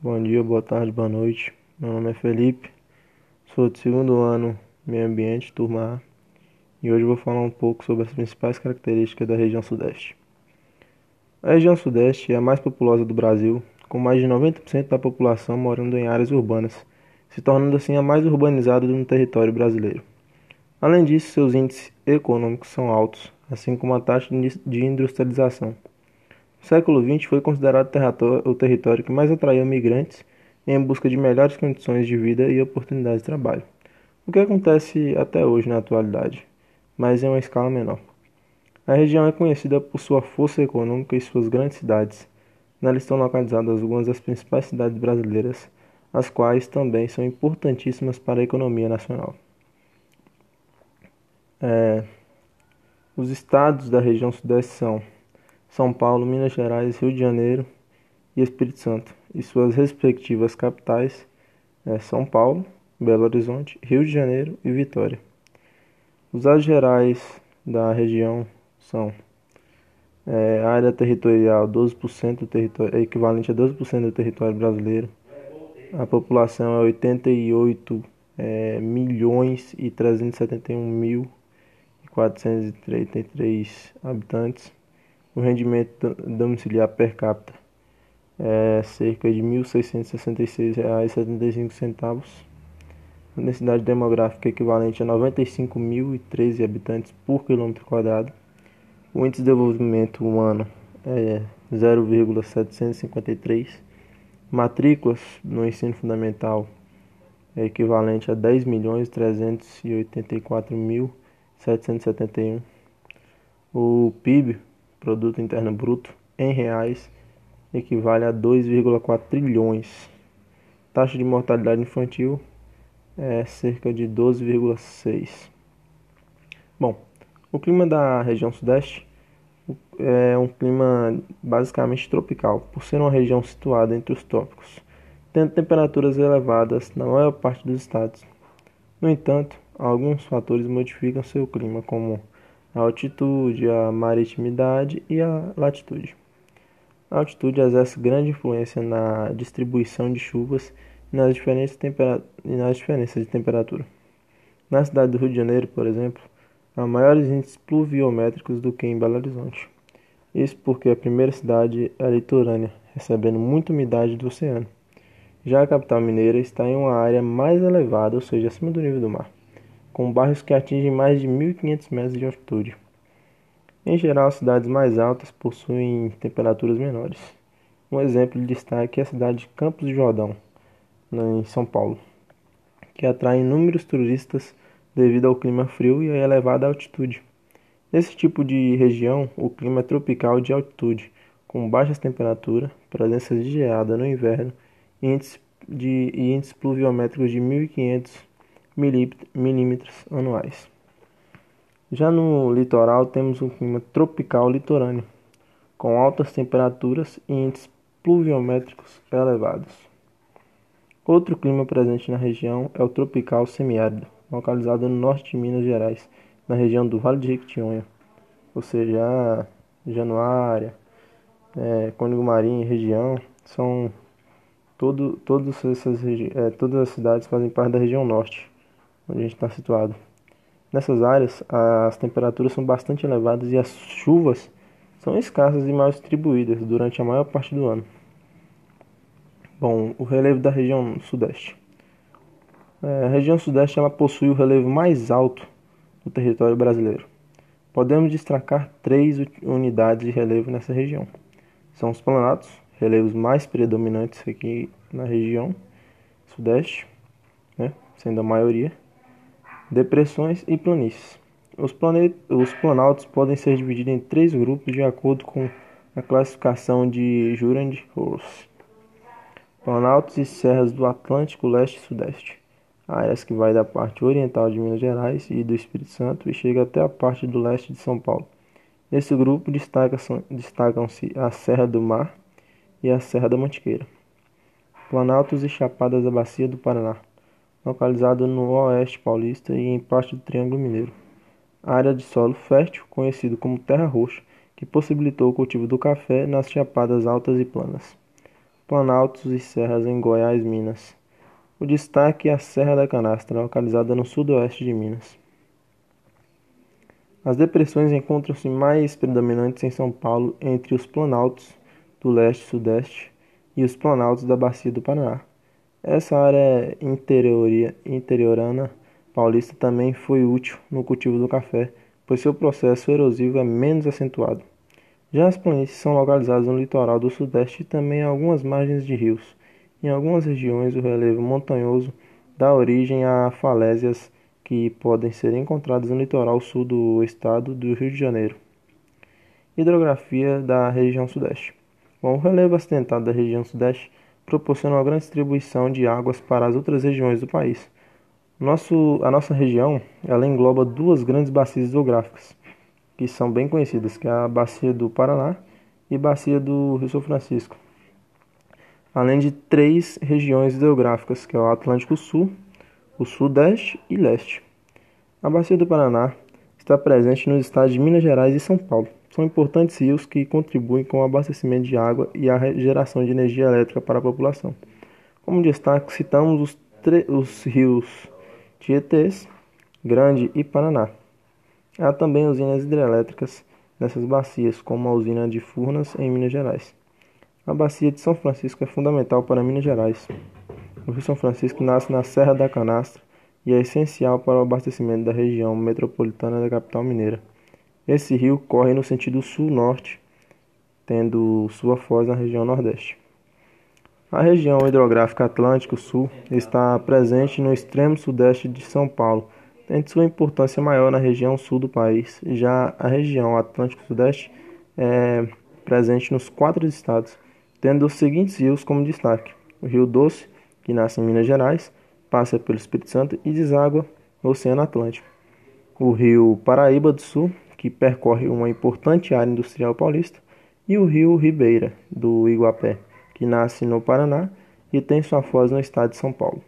Bom dia, boa tarde, boa noite. Meu nome é Felipe, sou do segundo ano Meio Ambiente, turma A, e hoje vou falar um pouco sobre as principais características da região Sudeste. A região Sudeste é a mais populosa do Brasil, com mais de 90% da população morando em áreas urbanas, se tornando assim a mais urbanizada do território brasileiro. Além disso, seus índices econômicos são altos, assim como a taxa de industrialização. No século XX foi considerado o território que mais atraiu migrantes em busca de melhores condições de vida e oportunidades de trabalho, o que acontece até hoje na atualidade, mas em uma escala menor. A região é conhecida por sua força econômica e suas grandes cidades. Nela estão localizadas algumas das principais cidades brasileiras, as quais também são importantíssimas para a economia nacional. É, os estados da região sudeste são São Paulo, Minas Gerais, Rio de Janeiro e Espírito Santo, e suas respectivas capitais é São Paulo, Belo Horizonte, Rio de Janeiro e Vitória. Os dados gerais da região são é, área territorial 12% do território, é equivalente a 12% do território brasileiro. A população é 88 é, milhões e 371 mil 433 habitantes. O rendimento domiciliar per capita é cerca de R$ 1.666,75. A densidade demográfica equivalente a 95.013 habitantes por quilômetro quadrado. O índice de desenvolvimento humano é 0,753. Matrículas no ensino fundamental é equivalente a 10 milhões 384 mil 771. O PIB, Produto Interno Bruto, em reais, equivale a 2,4 trilhões. Taxa de mortalidade infantil é cerca de 12,6. Bom, o clima da região sudeste é um clima basicamente tropical, por ser uma região situada entre os trópicos, tendo temperaturas elevadas na maior parte dos estados. No entanto, alguns fatores modificam seu clima, como a altitude, a maritimidade e a latitude. A altitude exerce grande influência na distribuição de chuvas e nas diferentes, e nas diferenças de temperatura. Na cidade do Rio de Janeiro, por exemplo, há maiores índices pluviométricos do que em Belo Horizonte. Isso porque a primeira cidade é litorânea, recebendo muita umidade do oceano. Já a capital mineira está em uma área mais elevada, ou seja, acima do nível do mar com bairros que atingem mais de 1.500 metros de altitude. Em geral, as cidades mais altas possuem temperaturas menores. Um exemplo de destaque é a cidade de Campos de Jordão, em São Paulo, que atrai inúmeros turistas devido ao clima frio e à elevada altitude. Nesse tipo de região, o clima é tropical de altitude, com baixas temperaturas, presença de geada no inverno e índices, e índices pluviométricos de 1.500 milímetros anuais. Já no litoral temos um clima tropical litorâneo, com altas temperaturas e índices pluviométricos elevados. Outro clima presente na região é o tropical semiárido, localizado no norte de Minas Gerais, na região do Vale de Jequitinhonha, ou seja, Januária, é, Cônigo Marinho região, são todo, todas, essas, é, todas as cidades fazem parte da região norte onde a gente está situado. Nessas áreas, as temperaturas são bastante elevadas e as chuvas são escassas e mal distribuídas durante a maior parte do ano. Bom, o relevo da região sudeste. É, a região sudeste ela possui o relevo mais alto do território brasileiro. Podemos destacar três unidades de relevo nessa região. São os planatos, relevos mais predominantes aqui na região sudeste, né, sendo a maioria, Depressões e planícies. Os, os planaltos podem ser divididos em três grupos de acordo com a classificação de Jurand-Ross. Planaltos e serras do Atlântico Leste e Sudeste. Áreas que vai da parte oriental de Minas Gerais e do Espírito Santo e chega até a parte do leste de São Paulo. Nesse grupo destacam-se a Serra do Mar e a Serra da Mantiqueira. Planaltos e Chapadas da Bacia do Paraná localizado no oeste paulista e em parte do Triângulo Mineiro. Área de solo fértil, conhecido como terra roxa, que possibilitou o cultivo do café nas chapadas altas e planas. planaltos e serras em Goiás, Minas. O destaque é a Serra da Canastra, localizada no sudoeste de Minas. As depressões encontram-se mais predominantes em São Paulo, entre os planaltos do leste e sudeste e os planaltos da Bacia do Paraná. Essa área interiorana paulista também foi útil no cultivo do café, pois seu processo erosivo é menos acentuado. Já as planícies são localizadas no litoral do sudeste e também em algumas margens de rios. Em algumas regiões, o relevo montanhoso dá origem a falésias que podem ser encontradas no litoral sul do estado do Rio de Janeiro. Hidrografia da região sudeste. Bom, o relevo acidentado da região sudeste proporciona uma grande distribuição de águas para as outras regiões do país. Nosso, a nossa região ela engloba duas grandes bacias hidrográficas, que são bem conhecidas, que é a bacia do Paraná e a bacia do Rio São Francisco, além de três regiões hidrográficas, que é o Atlântico Sul, o Sudeste e Leste. A bacia do Paraná está presente nos estados de Minas Gerais e São Paulo. São importantes rios que contribuem com o abastecimento de água e a geração de energia elétrica para a população. Como destaque, citamos os, os rios Tietês, Grande e Paraná. Há também usinas hidrelétricas nessas bacias, como a usina de Furnas, em Minas Gerais. A bacia de São Francisco é fundamental para Minas Gerais. O Rio São Francisco nasce na Serra da Canastra e é essencial para o abastecimento da região metropolitana da capital mineira. Esse rio corre no sentido sul-norte, tendo sua foz na região nordeste. A região hidrográfica Atlântico Sul está presente no extremo sudeste de São Paulo, tendo sua importância maior na região sul do país. Já a região Atlântico Sudeste é presente nos quatro estados, tendo os seguintes rios como destaque: o Rio Doce, que nasce em Minas Gerais, passa pelo Espírito Santo e deságua no Oceano Atlântico. O Rio Paraíba do Sul, que percorre uma importante área industrial paulista, e o Rio Ribeira, do Iguapé que nasce no Paraná e tem sua foz no estado de São Paulo.